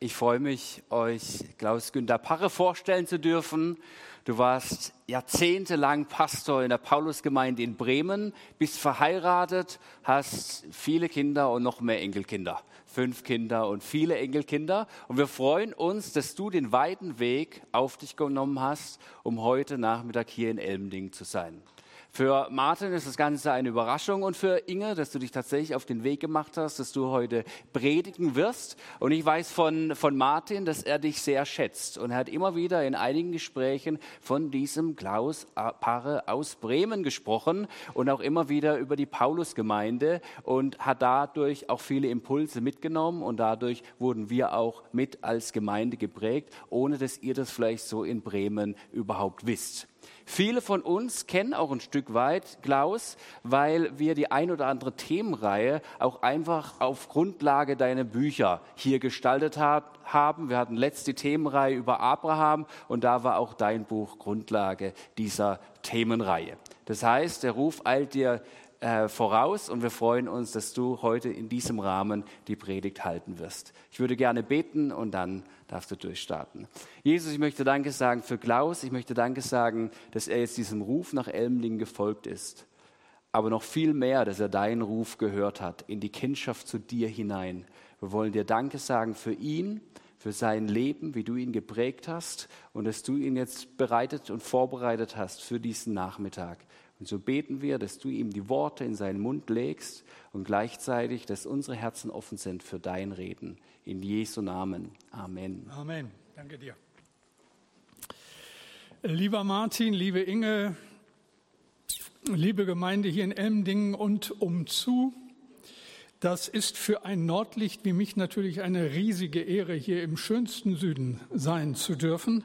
Ich freue mich, euch Klaus-Günter Parre vorstellen zu dürfen. Du warst jahrzehntelang Pastor in der Paulusgemeinde in Bremen, bist verheiratet, hast viele Kinder und noch mehr Enkelkinder. Fünf Kinder und viele Enkelkinder. Und wir freuen uns, dass du den weiten Weg auf dich genommen hast, um heute Nachmittag hier in Elmending zu sein. Für Martin ist das Ganze eine Überraschung und für Inge, dass du dich tatsächlich auf den Weg gemacht hast, dass du heute predigen wirst. Und ich weiß von, von Martin, dass er dich sehr schätzt. Und er hat immer wieder in einigen Gesprächen von diesem Klaus Paare aus Bremen gesprochen und auch immer wieder über die Paulusgemeinde und hat dadurch auch viele Impulse mitgenommen. Und dadurch wurden wir auch mit als Gemeinde geprägt, ohne dass ihr das vielleicht so in Bremen überhaupt wisst. Viele von uns kennen auch ein Stück weit Klaus, weil wir die ein oder andere Themenreihe auch einfach auf Grundlage deiner Bücher hier gestaltet hat, haben. Wir hatten letzte Themenreihe über Abraham und da war auch dein Buch Grundlage dieser Themenreihe. Das heißt, der Ruf eilt dir äh, voraus und wir freuen uns, dass du heute in diesem Rahmen die Predigt halten wirst. Ich würde gerne beten und dann darfst du durchstarten. Jesus, ich möchte Danke sagen für Klaus. Ich möchte Danke sagen, dass er jetzt diesem Ruf nach Elmling gefolgt ist. Aber noch viel mehr, dass er deinen Ruf gehört hat, in die Kindschaft zu dir hinein. Wir wollen dir Danke sagen für ihn, für sein Leben, wie du ihn geprägt hast und dass du ihn jetzt bereitet und vorbereitet hast für diesen Nachmittag. Und so beten wir, dass du ihm die Worte in seinen Mund legst und gleichzeitig, dass unsere Herzen offen sind für dein Reden. In Jesu Namen. Amen. Amen. Danke dir. Lieber Martin, liebe Inge, liebe Gemeinde hier in Elmdingen und umzu, das ist für ein Nordlicht wie mich natürlich eine riesige Ehre, hier im schönsten Süden sein zu dürfen.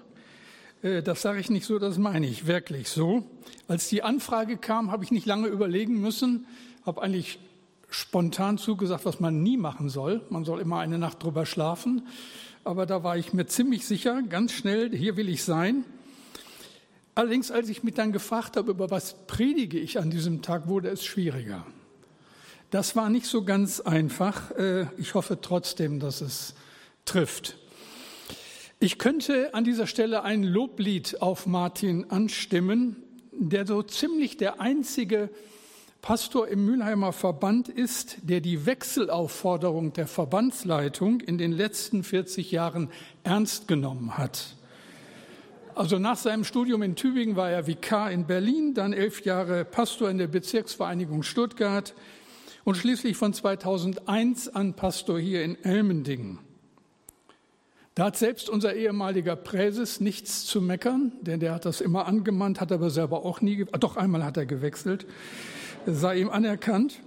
Äh, das sage ich nicht so, das meine ich wirklich so. Als die Anfrage kam, habe ich nicht lange überlegen müssen, habe eigentlich spontan zugesagt, was man nie machen soll. Man soll immer eine Nacht drüber schlafen. Aber da war ich mir ziemlich sicher, ganz schnell, hier will ich sein. Allerdings, als ich mich dann gefragt habe, über was predige ich an diesem Tag, wurde es schwieriger. Das war nicht so ganz einfach. Äh, ich hoffe trotzdem, dass es trifft. Ich könnte an dieser Stelle ein Loblied auf Martin anstimmen, der so ziemlich der einzige Pastor im Mülheimer Verband ist, der die Wechselaufforderung der Verbandsleitung in den letzten 40 Jahren ernst genommen hat. Also nach seinem Studium in Tübingen war er Vikar in Berlin, dann elf Jahre Pastor in der Bezirksvereinigung Stuttgart und schließlich von 2001 an Pastor hier in Elmendingen. Da hat selbst unser ehemaliger Präses nichts zu meckern, denn der hat das immer angemahnt, hat aber selber auch nie, doch einmal hat er gewechselt sei ihm anerkannt.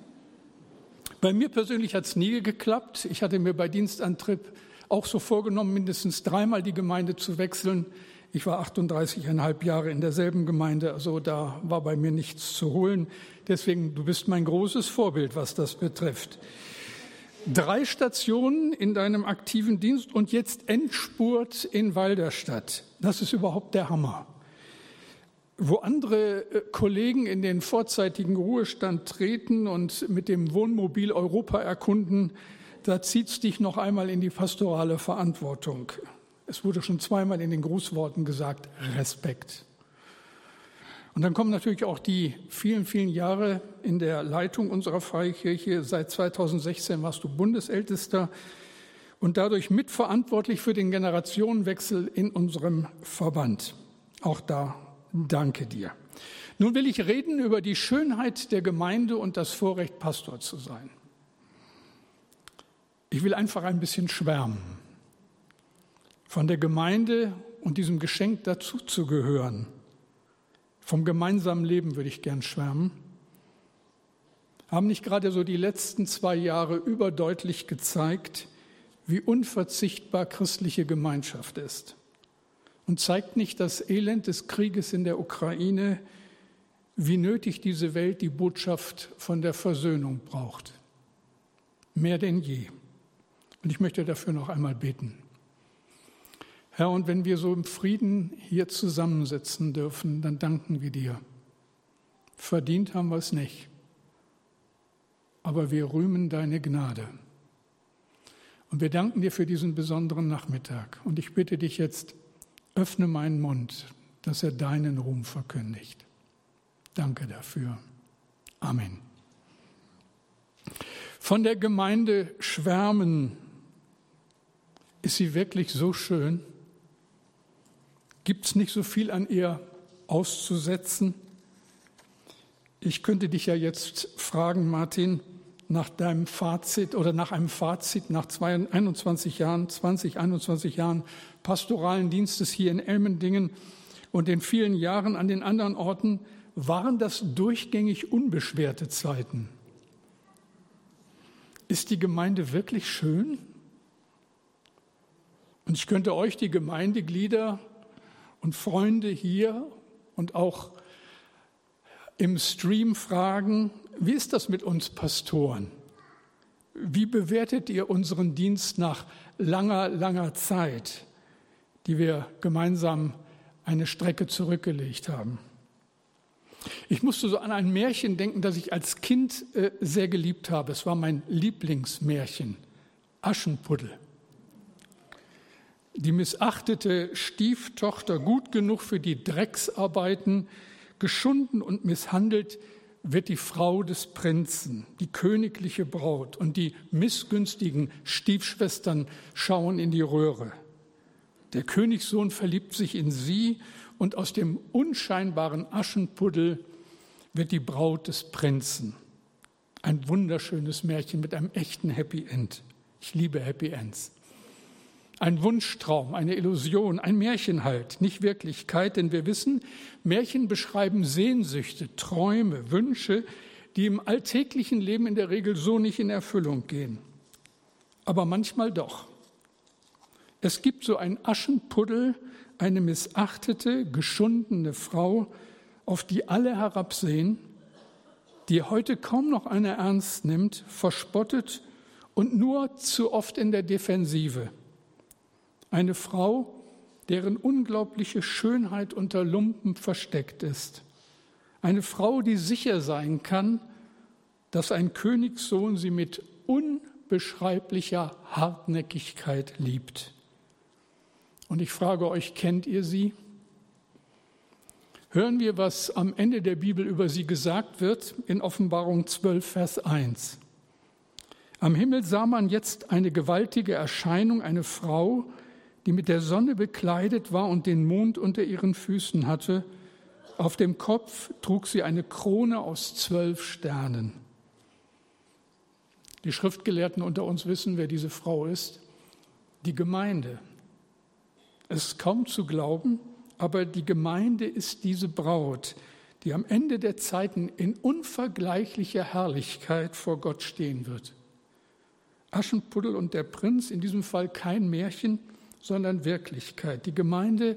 Bei mir persönlich hat es nie geklappt. Ich hatte mir bei Dienstantritt auch so vorgenommen, mindestens dreimal die Gemeinde zu wechseln. Ich war 38,5 Jahre in derselben Gemeinde, also da war bei mir nichts zu holen. Deswegen, du bist mein großes Vorbild, was das betrifft. Drei Stationen in deinem aktiven Dienst und jetzt Endspurt in Walderstadt. Das ist überhaupt der Hammer. Wo andere äh, Kollegen in den vorzeitigen Ruhestand treten und mit dem Wohnmobil Europa erkunden, da zieht es dich noch einmal in die pastorale Verantwortung. Es wurde schon zweimal in den Grußworten gesagt, Respekt. Und dann kommen natürlich auch die vielen, vielen Jahre in der Leitung unserer Freikirche. Seit 2016 warst du Bundesältester und dadurch mitverantwortlich für den Generationenwechsel in unserem Verband. Auch da danke dir. Nun will ich reden über die Schönheit der Gemeinde und das Vorrecht, Pastor zu sein. Ich will einfach ein bisschen schwärmen von der Gemeinde und diesem Geschenk dazu zu gehören. Vom gemeinsamen Leben würde ich gern schwärmen. Haben nicht gerade so die letzten zwei Jahre überdeutlich gezeigt, wie unverzichtbar christliche Gemeinschaft ist und zeigt nicht das Elend des Krieges in der Ukraine, wie nötig diese Welt die Botschaft von der Versöhnung braucht. Mehr denn je. Und ich möchte dafür noch einmal beten. Herr, und wenn wir so im Frieden hier zusammensitzen dürfen, dann danken wir dir. Verdient haben wir es nicht, aber wir rühmen deine Gnade. Und wir danken dir für diesen besonderen Nachmittag. Und ich bitte dich jetzt, öffne meinen Mund, dass er deinen Ruhm verkündigt. Danke dafür. Amen. Von der Gemeinde schwärmen. Ist sie wirklich so schön? Gibt es nicht so viel an ihr auszusetzen? Ich könnte dich ja jetzt fragen, Martin, nach deinem Fazit oder nach einem Fazit nach 21 Jahren, 20, 21 Jahren pastoralen Dienstes hier in Elmendingen und den vielen Jahren an den anderen Orten, waren das durchgängig unbeschwerte Zeiten? Ist die Gemeinde wirklich schön? Und ich könnte euch, die Gemeindeglieder und Freunde hier und auch im Stream fragen, wie ist das mit uns Pastoren? Wie bewertet ihr unseren Dienst nach langer, langer Zeit, die wir gemeinsam eine Strecke zurückgelegt haben? Ich musste so an ein Märchen denken, das ich als Kind äh, sehr geliebt habe. Es war mein Lieblingsmärchen, Aschenputtel. Die missachtete Stieftochter, gut genug für die Drecksarbeiten, geschunden und misshandelt, wird die Frau des Prinzen, die königliche Braut, und die missgünstigen Stiefschwestern schauen in die Röhre. Der Königssohn verliebt sich in sie, und aus dem unscheinbaren Aschenpuddel wird die Braut des Prinzen. Ein wunderschönes Märchen mit einem echten Happy End. Ich liebe Happy Ends. Ein Wunschtraum, eine Illusion, ein Märchen halt, nicht Wirklichkeit, denn wir wissen, Märchen beschreiben Sehnsüchte, Träume, Wünsche, die im alltäglichen Leben in der Regel so nicht in Erfüllung gehen. Aber manchmal doch. Es gibt so ein Aschenpuddel, eine missachtete, geschundene Frau, auf die alle herabsehen, die heute kaum noch einer ernst nimmt, verspottet und nur zu oft in der Defensive. Eine Frau, deren unglaubliche Schönheit unter Lumpen versteckt ist. Eine Frau, die sicher sein kann, dass ein Königssohn sie mit unbeschreiblicher Hartnäckigkeit liebt. Und ich frage euch, kennt ihr sie? Hören wir, was am Ende der Bibel über sie gesagt wird in Offenbarung 12, Vers 1. Am Himmel sah man jetzt eine gewaltige Erscheinung, eine Frau, die mit der Sonne bekleidet war und den Mond unter ihren Füßen hatte. Auf dem Kopf trug sie eine Krone aus zwölf Sternen. Die Schriftgelehrten unter uns wissen, wer diese Frau ist. Die Gemeinde. Es ist kaum zu glauben, aber die Gemeinde ist diese Braut, die am Ende der Zeiten in unvergleichlicher Herrlichkeit vor Gott stehen wird. Aschenputtel und der Prinz, in diesem Fall kein Märchen, sondern Wirklichkeit. Die Gemeinde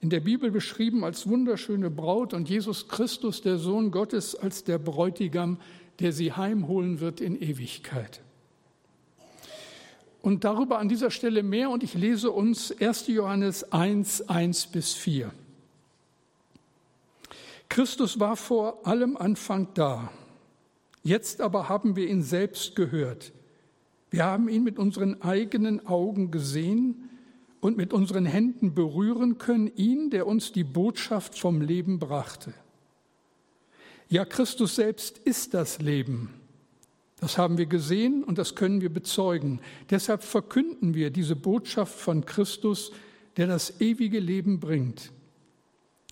in der Bibel beschrieben als wunderschöne Braut und Jesus Christus, der Sohn Gottes, als der Bräutigam, der sie heimholen wird in Ewigkeit. Und darüber an dieser Stelle mehr und ich lese uns 1. Johannes 1, 1 bis 4. Christus war vor allem Anfang da. Jetzt aber haben wir ihn selbst gehört wir haben ihn mit unseren eigenen Augen gesehen und mit unseren Händen berühren können, ihn, der uns die Botschaft vom Leben brachte. Ja, Christus selbst ist das Leben. Das haben wir gesehen und das können wir bezeugen. Deshalb verkünden wir diese Botschaft von Christus, der das ewige Leben bringt.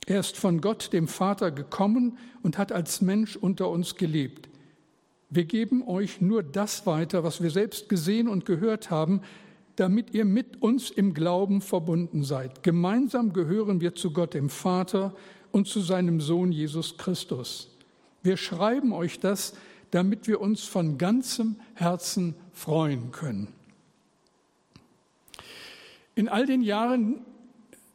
Er ist von Gott, dem Vater, gekommen und hat als Mensch unter uns gelebt. Wir geben euch nur das weiter, was wir selbst gesehen und gehört haben, damit ihr mit uns im Glauben verbunden seid. Gemeinsam gehören wir zu Gott dem Vater und zu seinem Sohn Jesus Christus. Wir schreiben euch das, damit wir uns von ganzem Herzen freuen können. In all den Jahren,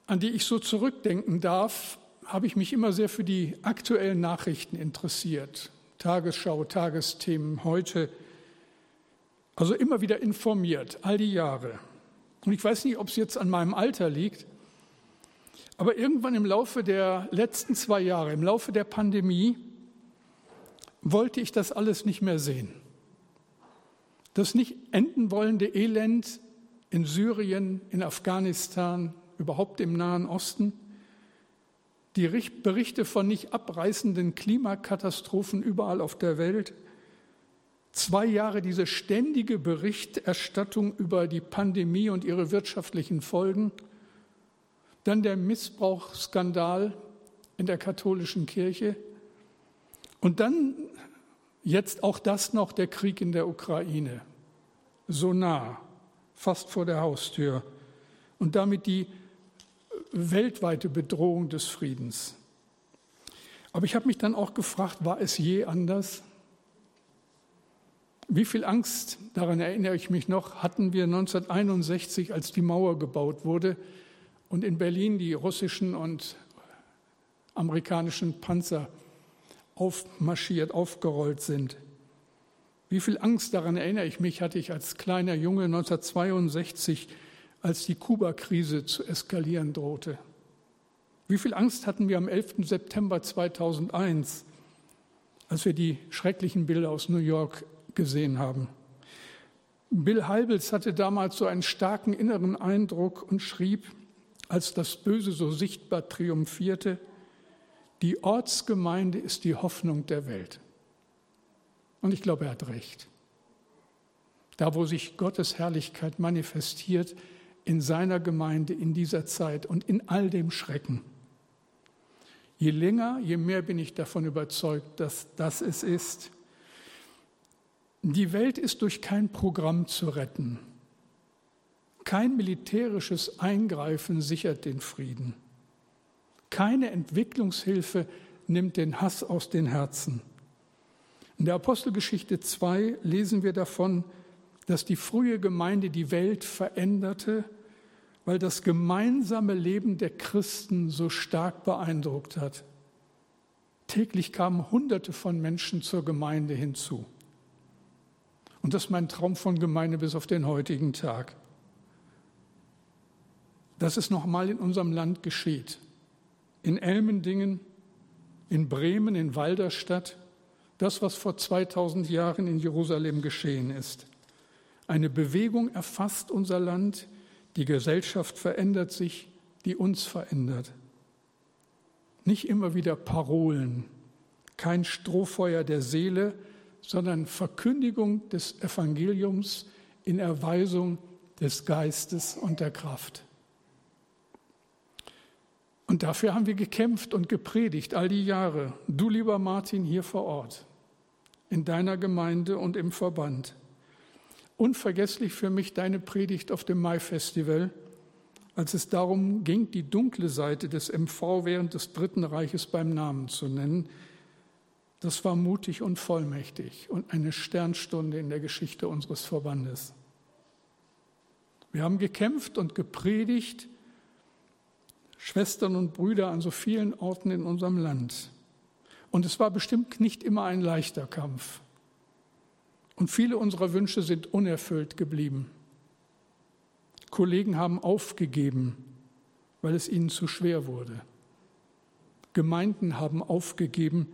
an die ich so zurückdenken darf, habe ich mich immer sehr für die aktuellen Nachrichten interessiert. Tagesschau, Tagesthemen heute. Also immer wieder informiert, all die Jahre. Und ich weiß nicht, ob es jetzt an meinem Alter liegt, aber irgendwann im Laufe der letzten zwei Jahre, im Laufe der Pandemie, wollte ich das alles nicht mehr sehen. Das nicht enden wollende Elend in Syrien, in Afghanistan, überhaupt im Nahen Osten, die Berichte von nicht abreißenden Klimakatastrophen überall auf der Welt, zwei Jahre diese ständige Berichterstattung über die Pandemie und ihre wirtschaftlichen Folgen, dann der Missbrauchsskandal in der katholischen Kirche. Und dann jetzt auch das noch der Krieg in der Ukraine, so nah, fast vor der Haustür. Und damit die weltweite Bedrohung des Friedens. Aber ich habe mich dann auch gefragt, war es je anders? Wie viel Angst, daran erinnere ich mich noch, hatten wir 1961, als die Mauer gebaut wurde und in Berlin die russischen und amerikanischen Panzer aufmarschiert, aufgerollt sind. Wie viel Angst, daran erinnere ich mich, hatte ich als kleiner Junge 1962, als die Kuba-Krise zu eskalieren drohte. Wie viel Angst hatten wir am 11. September 2001, als wir die schrecklichen Bilder aus New York gesehen haben. Bill Heibels hatte damals so einen starken inneren Eindruck und schrieb, als das Böse so sichtbar triumphierte, die Ortsgemeinde ist die Hoffnung der Welt. Und ich glaube, er hat recht. Da, wo sich Gottes Herrlichkeit manifestiert, in seiner Gemeinde in dieser Zeit und in all dem Schrecken. Je länger, je mehr bin ich davon überzeugt, dass das es ist. Die Welt ist durch kein Programm zu retten. Kein militärisches Eingreifen sichert den Frieden. Keine Entwicklungshilfe nimmt den Hass aus den Herzen. In der Apostelgeschichte 2 lesen wir davon, dass die frühe Gemeinde die Welt veränderte, weil das gemeinsame Leben der Christen so stark beeindruckt hat. Täglich kamen Hunderte von Menschen zur Gemeinde hinzu. Und das ist mein Traum von Gemeinde bis auf den heutigen Tag. Dass es nochmal in unserem Land geschieht. In Elmendingen, in Bremen, in Walderstadt. Das, was vor 2000 Jahren in Jerusalem geschehen ist. Eine Bewegung erfasst unser Land. Die Gesellschaft verändert sich, die uns verändert. Nicht immer wieder Parolen, kein Strohfeuer der Seele, sondern Verkündigung des Evangeliums in Erweisung des Geistes und der Kraft. Und dafür haben wir gekämpft und gepredigt all die Jahre. Du, lieber Martin, hier vor Ort, in deiner Gemeinde und im Verband. Unvergesslich für mich deine Predigt auf dem Mai-Festival, als es darum ging, die dunkle Seite des MV während des Dritten Reiches beim Namen zu nennen, das war mutig und vollmächtig und eine Sternstunde in der Geschichte unseres Verbandes. Wir haben gekämpft und gepredigt, Schwestern und Brüder an so vielen Orten in unserem Land. Und es war bestimmt nicht immer ein leichter Kampf. Und viele unserer Wünsche sind unerfüllt geblieben. Kollegen haben aufgegeben, weil es ihnen zu schwer wurde. Gemeinden haben aufgegeben,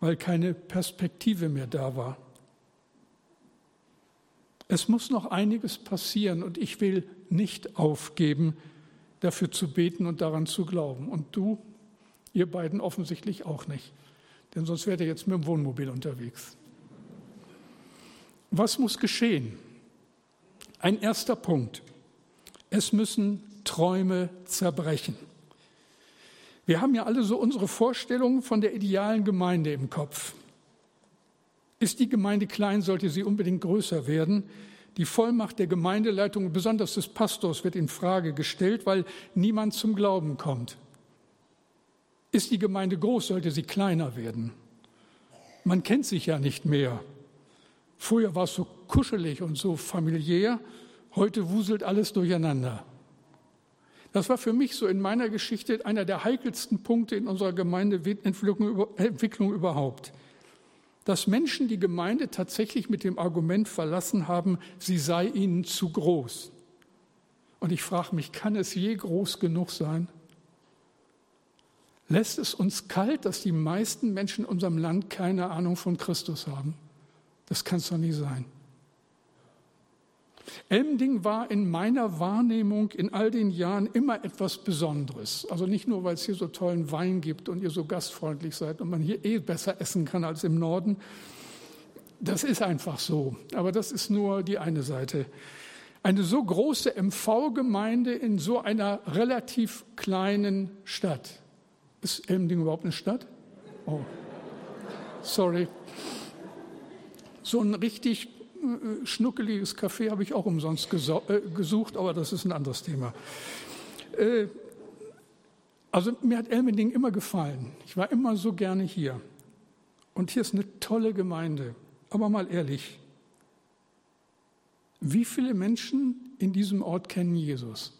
weil keine Perspektive mehr da war. Es muss noch einiges passieren und ich will nicht aufgeben, dafür zu beten und daran zu glauben. Und du, ihr beiden offensichtlich auch nicht, denn sonst wärt ihr jetzt mit dem Wohnmobil unterwegs. Was muss geschehen? Ein erster Punkt. Es müssen Träume zerbrechen. Wir haben ja alle so unsere Vorstellungen von der idealen Gemeinde im Kopf. Ist die Gemeinde klein, sollte sie unbedingt größer werden. Die Vollmacht der Gemeindeleitung, besonders des Pastors, wird in Frage gestellt, weil niemand zum Glauben kommt. Ist die Gemeinde groß, sollte sie kleiner werden. Man kennt sich ja nicht mehr. Früher war es so kuschelig und so familiär, heute wuselt alles durcheinander. Das war für mich so in meiner Geschichte einer der heikelsten Punkte in unserer Gemeindeentwicklung überhaupt. Dass Menschen die Gemeinde tatsächlich mit dem Argument verlassen haben, sie sei ihnen zu groß. Und ich frage mich, kann es je groß genug sein? Lässt es uns kalt, dass die meisten Menschen in unserem Land keine Ahnung von Christus haben? Das kann es doch nie sein. Elmding war in meiner Wahrnehmung in all den Jahren immer etwas Besonderes. Also nicht nur, weil es hier so tollen Wein gibt und ihr so gastfreundlich seid und man hier eh besser essen kann als im Norden. Das ist einfach so. Aber das ist nur die eine Seite. Eine so große MV-Gemeinde in so einer relativ kleinen Stadt. Ist Elmding überhaupt eine Stadt? Oh, sorry. So ein richtig äh, schnuckeliges Café habe ich auch umsonst äh, gesucht, aber das ist ein anderes Thema. Äh, also mir hat Elmending immer gefallen. Ich war immer so gerne hier. Und hier ist eine tolle Gemeinde. Aber mal ehrlich, wie viele Menschen in diesem Ort kennen Jesus?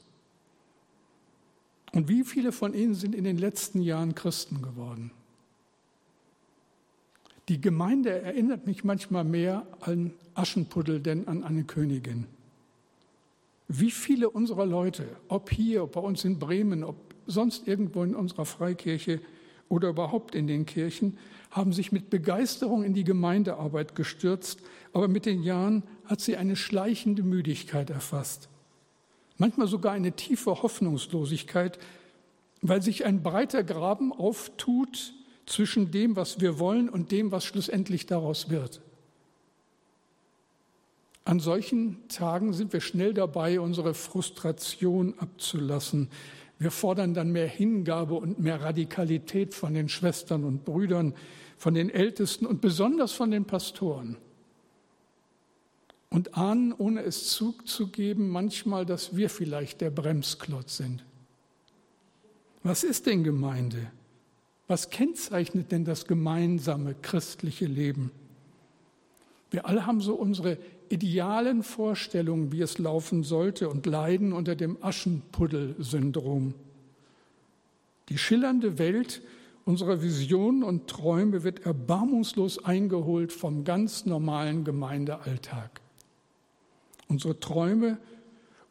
Und wie viele von ihnen sind in den letzten Jahren Christen geworden? Die Gemeinde erinnert mich manchmal mehr an Aschenputtel denn an eine Königin. Wie viele unserer Leute, ob hier, ob bei uns in Bremen, ob sonst irgendwo in unserer Freikirche oder überhaupt in den Kirchen, haben sich mit Begeisterung in die Gemeindearbeit gestürzt, aber mit den Jahren hat sie eine schleichende Müdigkeit erfasst. Manchmal sogar eine tiefe Hoffnungslosigkeit, weil sich ein breiter Graben auftut zwischen dem, was wir wollen und dem, was schlussendlich daraus wird. An solchen Tagen sind wir schnell dabei, unsere Frustration abzulassen. Wir fordern dann mehr Hingabe und mehr Radikalität von den Schwestern und Brüdern, von den Ältesten und besonders von den Pastoren. Und ahnen, ohne es zuzugeben, manchmal, dass wir vielleicht der Bremsklotz sind. Was ist denn Gemeinde? Was kennzeichnet denn das gemeinsame christliche Leben? Wir alle haben so unsere idealen Vorstellungen, wie es laufen sollte und leiden unter dem Aschenpuddel-Syndrom. Die schillernde Welt unserer Visionen und Träume wird erbarmungslos eingeholt vom ganz normalen Gemeindealltag. Unsere Träume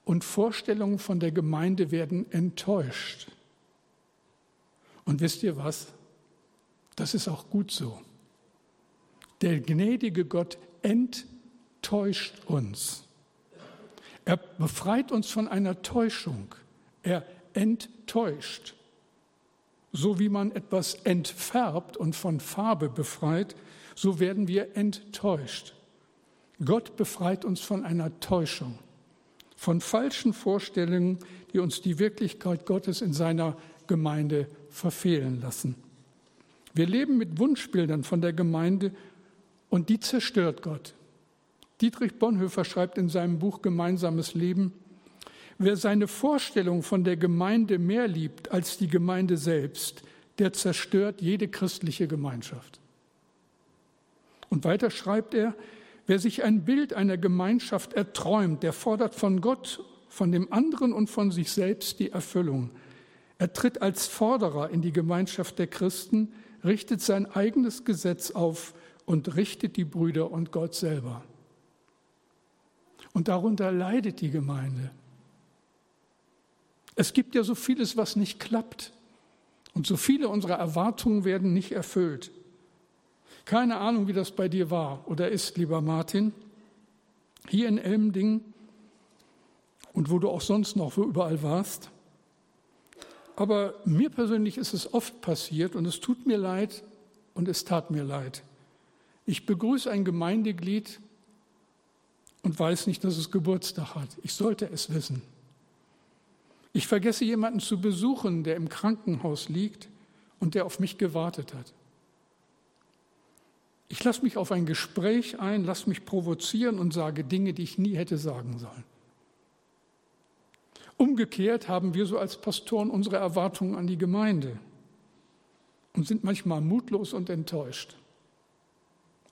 und Vorstellungen von der Gemeinde werden enttäuscht. Und wisst ihr was? Das ist auch gut so. Der gnädige Gott enttäuscht uns. Er befreit uns von einer Täuschung. Er enttäuscht. So wie man etwas entfärbt und von Farbe befreit, so werden wir enttäuscht. Gott befreit uns von einer Täuschung, von falschen Vorstellungen, die uns die Wirklichkeit Gottes in seiner Gemeinde verfehlen lassen. Wir leben mit Wunschbildern von der Gemeinde und die zerstört Gott. Dietrich Bonhoeffer schreibt in seinem Buch Gemeinsames Leben, wer seine Vorstellung von der Gemeinde mehr liebt als die Gemeinde selbst, der zerstört jede christliche Gemeinschaft. Und weiter schreibt er, wer sich ein Bild einer Gemeinschaft erträumt, der fordert von Gott, von dem anderen und von sich selbst die Erfüllung. Er tritt als Forderer in die Gemeinschaft der Christen, richtet sein eigenes Gesetz auf und richtet die Brüder und Gott selber. Und darunter leidet die Gemeinde. Es gibt ja so vieles, was nicht klappt. Und so viele unserer Erwartungen werden nicht erfüllt. Keine Ahnung, wie das bei dir war oder ist, lieber Martin. Hier in Elmding und wo du auch sonst noch überall warst. Aber mir persönlich ist es oft passiert und es tut mir leid und es tat mir leid. Ich begrüße ein Gemeindeglied und weiß nicht, dass es Geburtstag hat. Ich sollte es wissen. Ich vergesse jemanden zu besuchen, der im Krankenhaus liegt und der auf mich gewartet hat. Ich lasse mich auf ein Gespräch ein, lasse mich provozieren und sage Dinge, die ich nie hätte sagen sollen. Umgekehrt haben wir so als Pastoren unsere Erwartungen an die Gemeinde und sind manchmal mutlos und enttäuscht.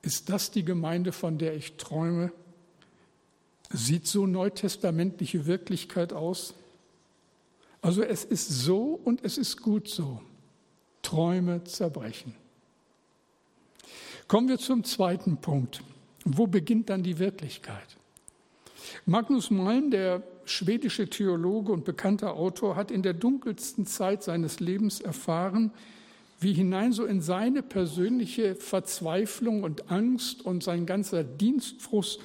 Ist das die Gemeinde, von der ich träume? Sieht so neutestamentliche Wirklichkeit aus? Also es ist so und es ist gut so. Träume zerbrechen. Kommen wir zum zweiten Punkt. Wo beginnt dann die Wirklichkeit? Magnus Malm, der schwedische Theologe und bekannter Autor, hat in der dunkelsten Zeit seines Lebens erfahren, wie hinein so in seine persönliche Verzweiflung und Angst und sein ganzer Dienstfrust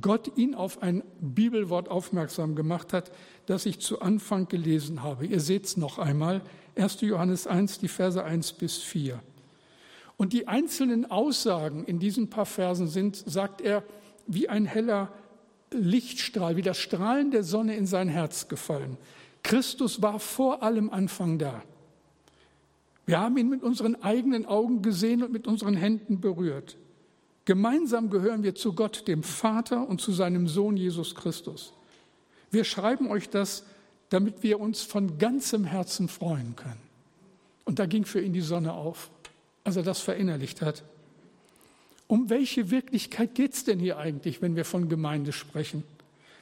Gott ihn auf ein Bibelwort aufmerksam gemacht hat, das ich zu Anfang gelesen habe. Ihr seht es noch einmal, 1. Johannes 1, die Verse 1 bis 4. Und die einzelnen Aussagen in diesen paar Versen sind, sagt er, wie ein heller Lichtstrahl, wie das Strahlen der Sonne in sein Herz gefallen. Christus war vor allem Anfang da. Wir haben ihn mit unseren eigenen Augen gesehen und mit unseren Händen berührt. Gemeinsam gehören wir zu Gott, dem Vater und zu seinem Sohn Jesus Christus. Wir schreiben euch das, damit wir uns von ganzem Herzen freuen können. Und da ging für ihn die Sonne auf, als er das verinnerlicht hat. Um welche Wirklichkeit geht es denn hier eigentlich, wenn wir von Gemeinde sprechen?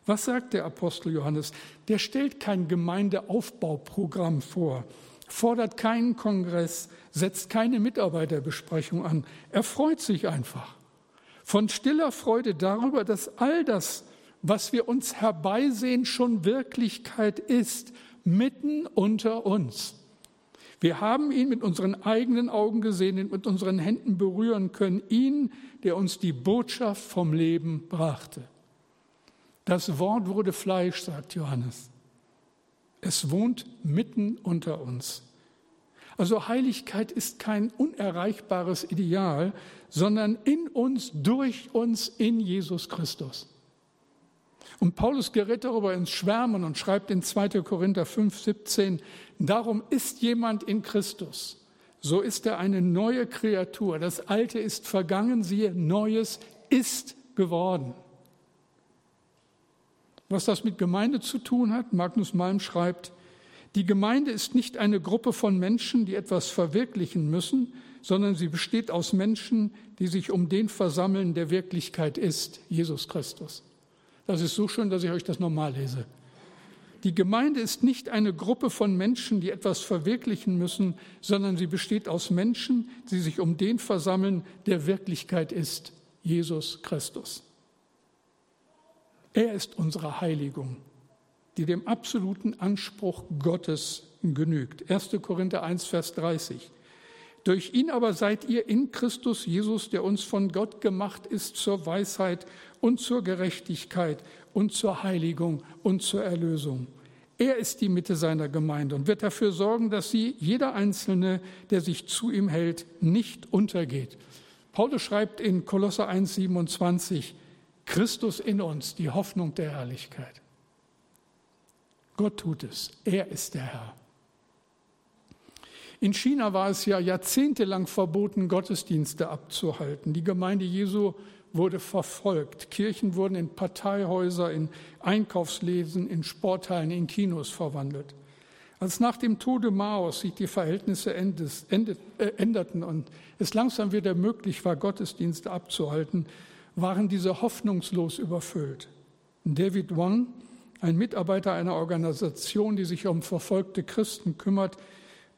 Was sagt der Apostel Johannes? Der stellt kein Gemeindeaufbauprogramm vor, fordert keinen Kongress, setzt keine Mitarbeiterbesprechung an. Er freut sich einfach. Von stiller Freude darüber, dass all das, was wir uns herbeisehen, schon Wirklichkeit ist, mitten unter uns. Wir haben ihn mit unseren eigenen Augen gesehen mit unseren Händen berühren können, ihn, der uns die Botschaft vom Leben brachte. Das Wort wurde Fleisch, sagt Johannes. Es wohnt mitten unter uns. Also Heiligkeit ist kein unerreichbares Ideal, sondern in uns, durch uns, in Jesus Christus. Und Paulus gerät darüber ins Schwärmen und schreibt in 2. Korinther 5, 17, darum ist jemand in Christus, so ist er eine neue Kreatur. Das Alte ist vergangen, siehe, Neues ist geworden. Was das mit Gemeinde zu tun hat, Magnus Malm schreibt, die Gemeinde ist nicht eine Gruppe von Menschen, die etwas verwirklichen müssen, sondern sie besteht aus Menschen, die sich um den versammeln, der Wirklichkeit ist, Jesus Christus. Das ist so schön, dass ich euch das nochmal lese. Die Gemeinde ist nicht eine Gruppe von Menschen, die etwas verwirklichen müssen, sondern sie besteht aus Menschen, die sich um den versammeln, der Wirklichkeit ist, Jesus Christus. Er ist unsere Heiligung die dem absoluten Anspruch Gottes genügt. 1. Korinther 1, Vers 30. Durch ihn aber seid ihr in Christus Jesus, der uns von Gott gemacht ist zur Weisheit und zur Gerechtigkeit und zur Heiligung und zur Erlösung. Er ist die Mitte seiner Gemeinde und wird dafür sorgen, dass sie, jeder Einzelne, der sich zu ihm hält, nicht untergeht. Paulus schreibt in Kolosser 1, 27, Christus in uns, die Hoffnung der Herrlichkeit. Gott tut es. Er ist der Herr. In China war es ja jahrzehntelang verboten, Gottesdienste abzuhalten. Die Gemeinde Jesu wurde verfolgt. Kirchen wurden in Parteihäuser, in Einkaufsläden, in Sporthallen, in Kinos verwandelt. Als nach dem Tode Maos sich die Verhältnisse endes, endet, äh, änderten und es langsam wieder möglich war, Gottesdienste abzuhalten, waren diese hoffnungslos überfüllt. David Wong, ein Mitarbeiter einer Organisation, die sich um verfolgte Christen kümmert,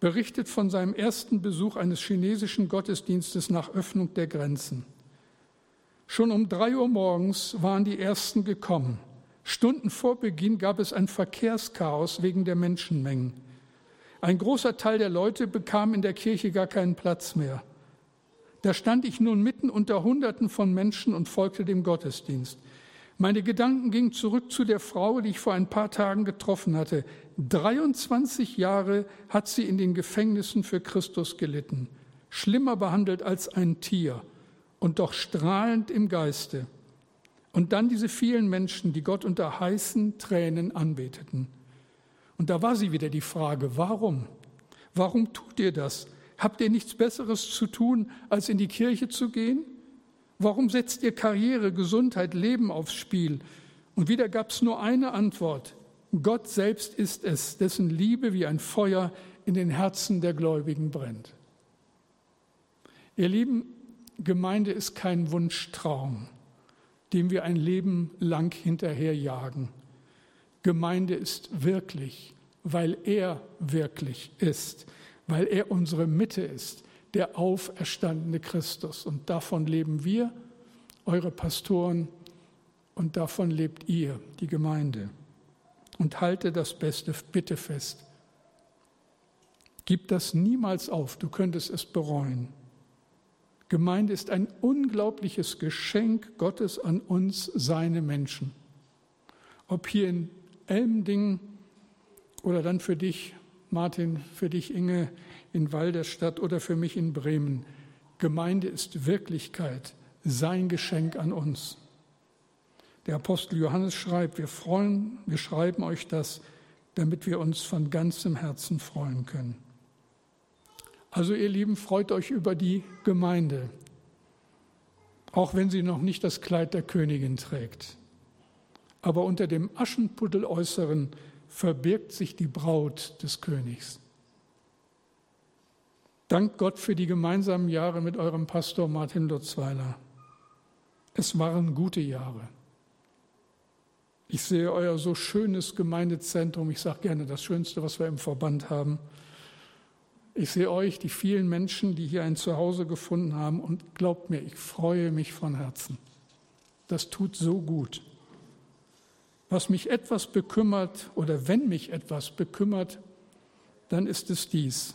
berichtet von seinem ersten Besuch eines chinesischen Gottesdienstes nach Öffnung der Grenzen. Schon um drei Uhr morgens waren die Ersten gekommen. Stunden vor Beginn gab es ein Verkehrschaos wegen der Menschenmengen. Ein großer Teil der Leute bekam in der Kirche gar keinen Platz mehr. Da stand ich nun mitten unter Hunderten von Menschen und folgte dem Gottesdienst. Meine Gedanken gingen zurück zu der Frau, die ich vor ein paar Tagen getroffen hatte. 23 Jahre hat sie in den Gefängnissen für Christus gelitten, schlimmer behandelt als ein Tier und doch strahlend im Geiste. Und dann diese vielen Menschen, die Gott unter heißen Tränen anbeteten. Und da war sie wieder die Frage, warum? Warum tut ihr das? Habt ihr nichts Besseres zu tun, als in die Kirche zu gehen? Warum setzt ihr Karriere, Gesundheit, Leben aufs Spiel? Und wieder gab es nur eine Antwort. Gott selbst ist es, dessen Liebe wie ein Feuer in den Herzen der Gläubigen brennt. Ihr Lieben, Gemeinde ist kein Wunschtraum, dem wir ein Leben lang hinterherjagen. Gemeinde ist wirklich, weil er wirklich ist, weil er unsere Mitte ist, der auferstandene Christus. Und davon leben wir, eure Pastoren, und davon lebt ihr, die Gemeinde. Und halte das Beste bitte fest. Gib das niemals auf, du könntest es bereuen. Gemeinde ist ein unglaubliches Geschenk Gottes an uns, seine Menschen. Ob hier in Elmdingen oder dann für dich, Martin, für dich, Inge, in Walderstadt oder für mich in Bremen. Gemeinde ist Wirklichkeit, sein Geschenk an uns. Der Apostel Johannes schreibt, wir freuen, wir schreiben euch das, damit wir uns von ganzem Herzen freuen können. Also ihr Lieben, freut euch über die Gemeinde, auch wenn sie noch nicht das Kleid der Königin trägt. Aber unter dem Aschenputteläußeren verbirgt sich die Braut des Königs. Dank Gott für die gemeinsamen Jahre mit eurem Pastor Martin Lutzweiler. Es waren gute Jahre. Ich sehe euer so schönes Gemeindezentrum. Ich sage gerne das Schönste, was wir im Verband haben. Ich sehe euch, die vielen Menschen, die hier ein Zuhause gefunden haben. Und glaubt mir, ich freue mich von Herzen. Das tut so gut. Was mich etwas bekümmert oder wenn mich etwas bekümmert, dann ist es dies,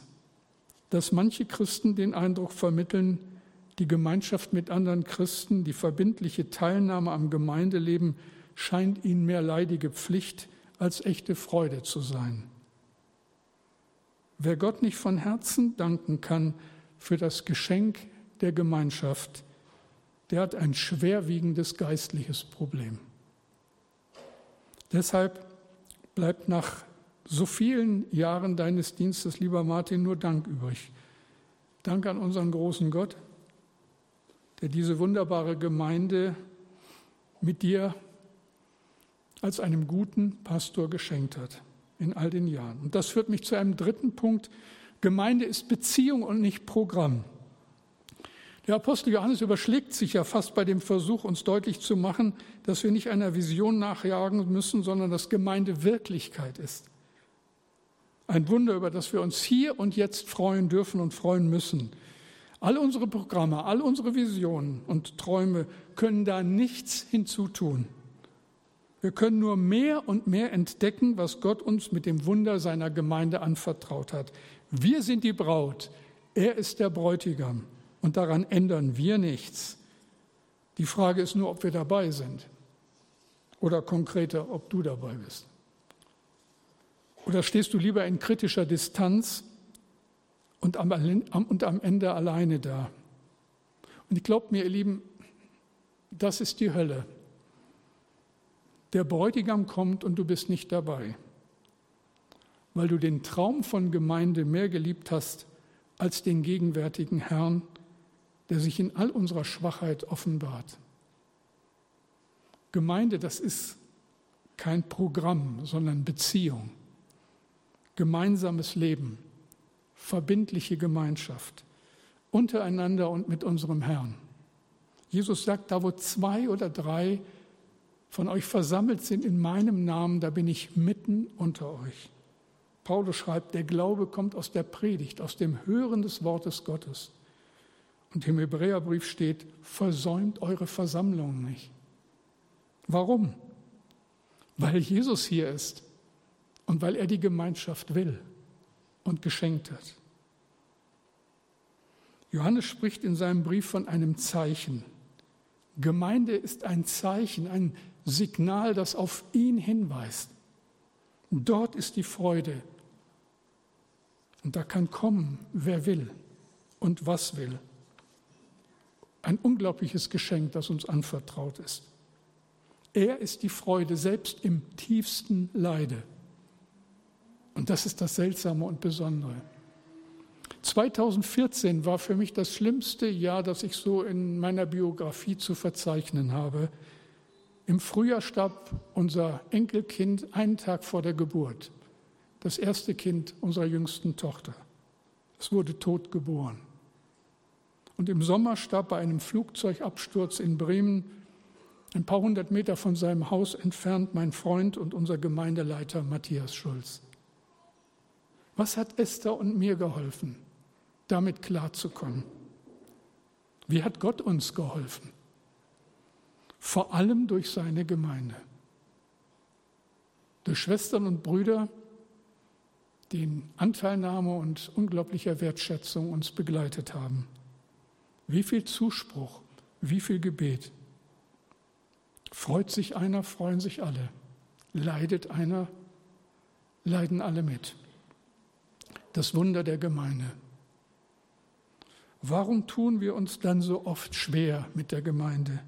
dass manche Christen den Eindruck vermitteln, die Gemeinschaft mit anderen Christen, die verbindliche Teilnahme am Gemeindeleben scheint ihnen mehr leidige Pflicht als echte Freude zu sein. Wer Gott nicht von Herzen danken kann für das Geschenk der Gemeinschaft, der hat ein schwerwiegendes geistliches Problem. Deshalb bleibt nach so vielen Jahren deines Dienstes, lieber Martin, nur Dank übrig. Dank an unseren großen Gott, der diese wunderbare Gemeinde mit dir als einem guten Pastor geschenkt hat in all den Jahren. Und das führt mich zu einem dritten Punkt. Gemeinde ist Beziehung und nicht Programm. Der Apostel Johannes überschlägt sich ja fast bei dem Versuch, uns deutlich zu machen, dass wir nicht einer Vision nachjagen müssen, sondern dass Gemeinde Wirklichkeit ist. Ein Wunder, über das wir uns hier und jetzt freuen dürfen und freuen müssen. All unsere Programme, all unsere Visionen und Träume können da nichts hinzutun. Wir können nur mehr und mehr entdecken, was Gott uns mit dem Wunder seiner Gemeinde anvertraut hat. Wir sind die Braut, er ist der Bräutigam und daran ändern wir nichts. Die Frage ist nur, ob wir dabei sind oder konkreter, ob du dabei bist. Oder stehst du lieber in kritischer Distanz und am, und am Ende alleine da? Und ich glaube mir, ihr Lieben, das ist die Hölle. Der Bräutigam kommt und du bist nicht dabei, weil du den Traum von Gemeinde mehr geliebt hast als den gegenwärtigen Herrn, der sich in all unserer Schwachheit offenbart. Gemeinde, das ist kein Programm, sondern Beziehung, gemeinsames Leben, verbindliche Gemeinschaft untereinander und mit unserem Herrn. Jesus sagt, da wo zwei oder drei von euch versammelt sind in meinem Namen, da bin ich mitten unter euch. Paulus schreibt, der Glaube kommt aus der Predigt, aus dem Hören des Wortes Gottes. Und im Hebräerbrief steht, versäumt eure Versammlung nicht. Warum? Weil Jesus hier ist und weil er die Gemeinschaft will und geschenkt hat. Johannes spricht in seinem Brief von einem Zeichen. Gemeinde ist ein Zeichen, ein Signal, das auf ihn hinweist. Dort ist die Freude. Und da kann kommen, wer will und was will. Ein unglaubliches Geschenk, das uns anvertraut ist. Er ist die Freude selbst im tiefsten Leide. Und das ist das Seltsame und Besondere. 2014 war für mich das schlimmste Jahr, das ich so in meiner Biografie zu verzeichnen habe. Im Frühjahr starb unser Enkelkind einen Tag vor der Geburt, das erste Kind unserer jüngsten Tochter. Es wurde tot geboren. Und im Sommer starb bei einem Flugzeugabsturz in Bremen, ein paar hundert Meter von seinem Haus entfernt, mein Freund und unser Gemeindeleiter Matthias Schulz. Was hat Esther und mir geholfen, damit klarzukommen? Wie hat Gott uns geholfen? Vor allem durch seine Gemeinde. Durch Schwestern und Brüder, die in Anteilnahme und unglaublicher Wertschätzung uns begleitet haben. Wie viel Zuspruch, wie viel Gebet. Freut sich einer, freuen sich alle. Leidet einer, leiden alle mit. Das Wunder der Gemeinde. Warum tun wir uns dann so oft schwer mit der Gemeinde?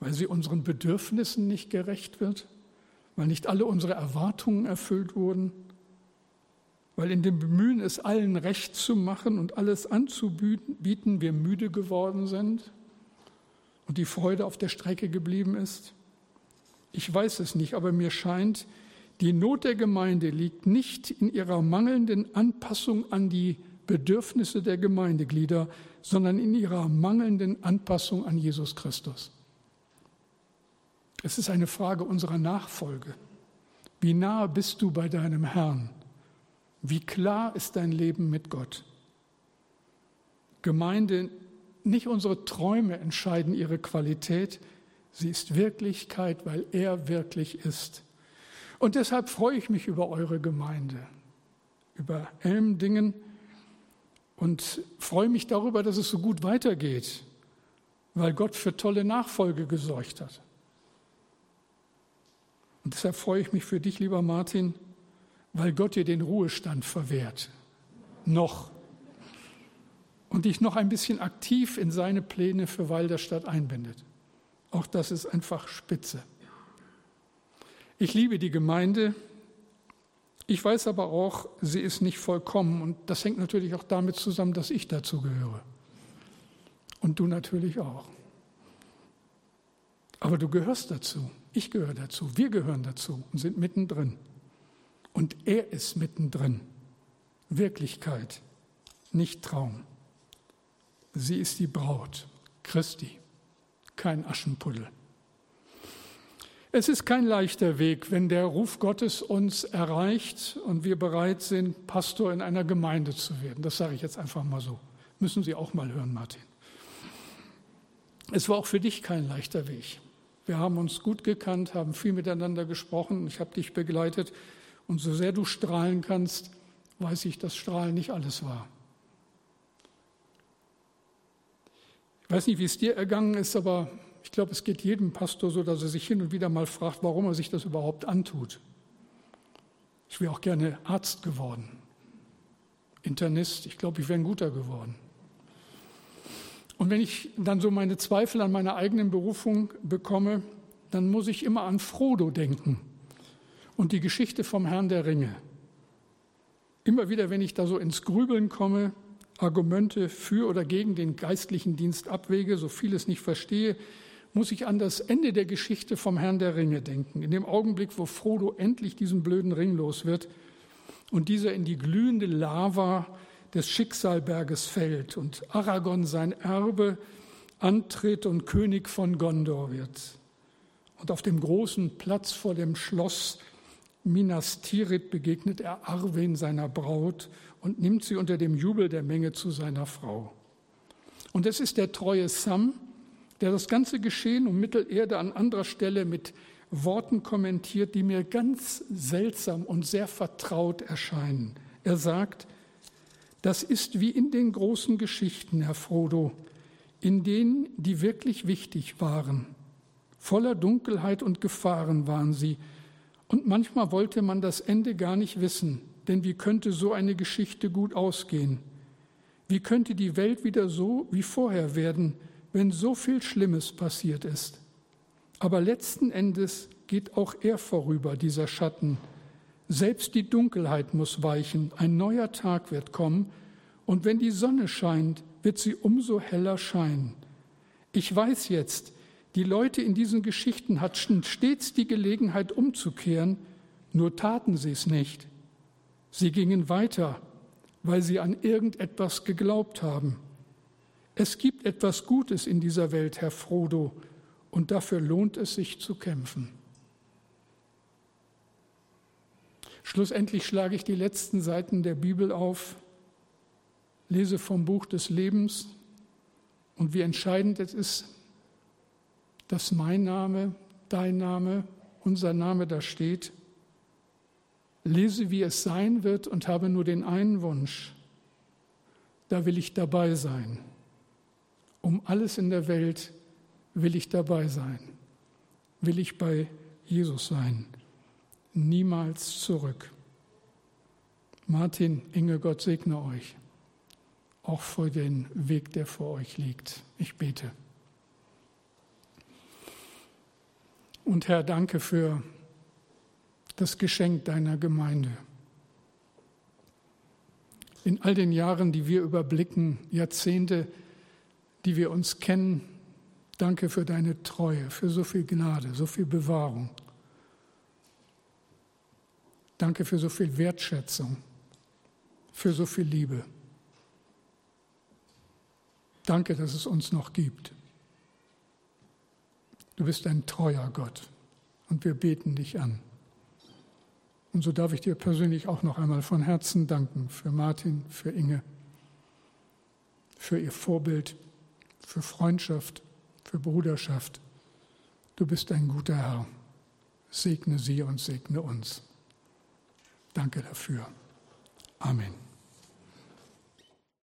Weil sie unseren Bedürfnissen nicht gerecht wird? Weil nicht alle unsere Erwartungen erfüllt wurden? Weil in dem Bemühen, es allen recht zu machen und alles anzubieten, wir müde geworden sind und die Freude auf der Strecke geblieben ist? Ich weiß es nicht, aber mir scheint, die Not der Gemeinde liegt nicht in ihrer mangelnden Anpassung an die Bedürfnisse der Gemeindeglieder, sondern in ihrer mangelnden Anpassung an Jesus Christus. Es ist eine Frage unserer Nachfolge. Wie nahe bist du bei deinem Herrn? Wie klar ist dein Leben mit Gott? Gemeinde, nicht unsere Träume entscheiden ihre Qualität, sie ist Wirklichkeit, weil er wirklich ist. Und deshalb freue ich mich über eure Gemeinde, über Elmdingen, und freue mich darüber, dass es so gut weitergeht, weil Gott für tolle Nachfolge gesorgt hat. Und deshalb freue ich mich für dich, lieber Martin, weil Gott dir den Ruhestand verwehrt. Noch. Und dich noch ein bisschen aktiv in seine Pläne für Walderstadt einbindet. Auch das ist einfach spitze. Ich liebe die Gemeinde ich weiß aber auch, sie ist nicht vollkommen und das hängt natürlich auch damit zusammen, dass ich dazu gehöre. Und du natürlich auch. Aber du gehörst dazu, ich gehöre dazu, wir gehören dazu und sind mittendrin. Und er ist mittendrin. Wirklichkeit, nicht Traum. Sie ist die Braut Christi, kein Aschenpuddel. Es ist kein leichter Weg, wenn der Ruf Gottes uns erreicht und wir bereit sind, Pastor in einer Gemeinde zu werden. Das sage ich jetzt einfach mal so. Müssen Sie auch mal hören, Martin. Es war auch für dich kein leichter Weg. Wir haben uns gut gekannt, haben viel miteinander gesprochen. Ich habe dich begleitet. Und so sehr du strahlen kannst, weiß ich, dass Strahlen nicht alles war. Ich weiß nicht, wie es dir ergangen ist, aber ich glaube, es geht jedem Pastor so, dass er sich hin und wieder mal fragt, warum er sich das überhaupt antut. Ich wäre auch gerne Arzt geworden, Internist. Ich glaube, ich wäre ein guter geworden. Und wenn ich dann so meine Zweifel an meiner eigenen Berufung bekomme, dann muss ich immer an Frodo denken und die Geschichte vom Herrn der Ringe. Immer wieder, wenn ich da so ins Grübeln komme, Argumente für oder gegen den geistlichen Dienst abwäge, so vieles nicht verstehe, muss ich an das Ende der Geschichte vom Herrn der Ringe denken. In dem Augenblick, wo Frodo endlich diesen blöden Ring los wird und dieser in die glühende Lava des Schicksalberges fällt und Aragorn sein Erbe antritt und König von Gondor wird. Und auf dem großen Platz vor dem Schloss Minas Tirith begegnet er Arwen seiner Braut und nimmt sie unter dem Jubel der Menge zu seiner Frau. Und es ist der treue Sam, der das ganze Geschehen um Mittelerde an anderer Stelle mit Worten kommentiert, die mir ganz seltsam und sehr vertraut erscheinen. Er sagt, das ist wie in den großen Geschichten, Herr Frodo, in denen, die wirklich wichtig waren. Voller Dunkelheit und Gefahren waren sie. Und manchmal wollte man das Ende gar nicht wissen, denn wie könnte so eine Geschichte gut ausgehen? Wie könnte die Welt wieder so wie vorher werden, wenn so viel Schlimmes passiert ist. Aber letzten Endes geht auch er vorüber, dieser Schatten. Selbst die Dunkelheit muss weichen, ein neuer Tag wird kommen, und wenn die Sonne scheint, wird sie umso heller scheinen. Ich weiß jetzt, die Leute in diesen Geschichten hatten stets die Gelegenheit umzukehren, nur taten sie es nicht. Sie gingen weiter, weil sie an irgendetwas geglaubt haben. Es gibt etwas Gutes in dieser Welt, Herr Frodo, und dafür lohnt es sich zu kämpfen. Schlussendlich schlage ich die letzten Seiten der Bibel auf, lese vom Buch des Lebens und wie entscheidend es ist, dass mein Name, dein Name, unser Name da steht. Lese, wie es sein wird und habe nur den einen Wunsch. Da will ich dabei sein Um alles in der Welt will ich dabei sein, will ich bei Jesus sein, niemals zurück. Martin, Inge, Gott segne euch, auch für den Weg, der vor euch liegt. Ich bete. Und Herr, danke für das Geschenk deiner Gemeinde. In all den Jahren, die wir überblicken, Jahrzehnte, die wir uns kennen, danke für deine Treue, für so viel Gnade, so viel Bewahrung. Danke für so viel Wertschätzung, für so viel Liebe. Danke, dass es uns noch gibt. Du bist ein treuer Gott und wir beten dich an. Und so darf ich dir persönlich auch noch einmal von Herzen danken für Martin, für Inge, für ihr Vorbild, für Freundschaft, für Bruderschaft. Du bist ein guter Herr. Segne sie und segne uns. Danke dafür. Amen.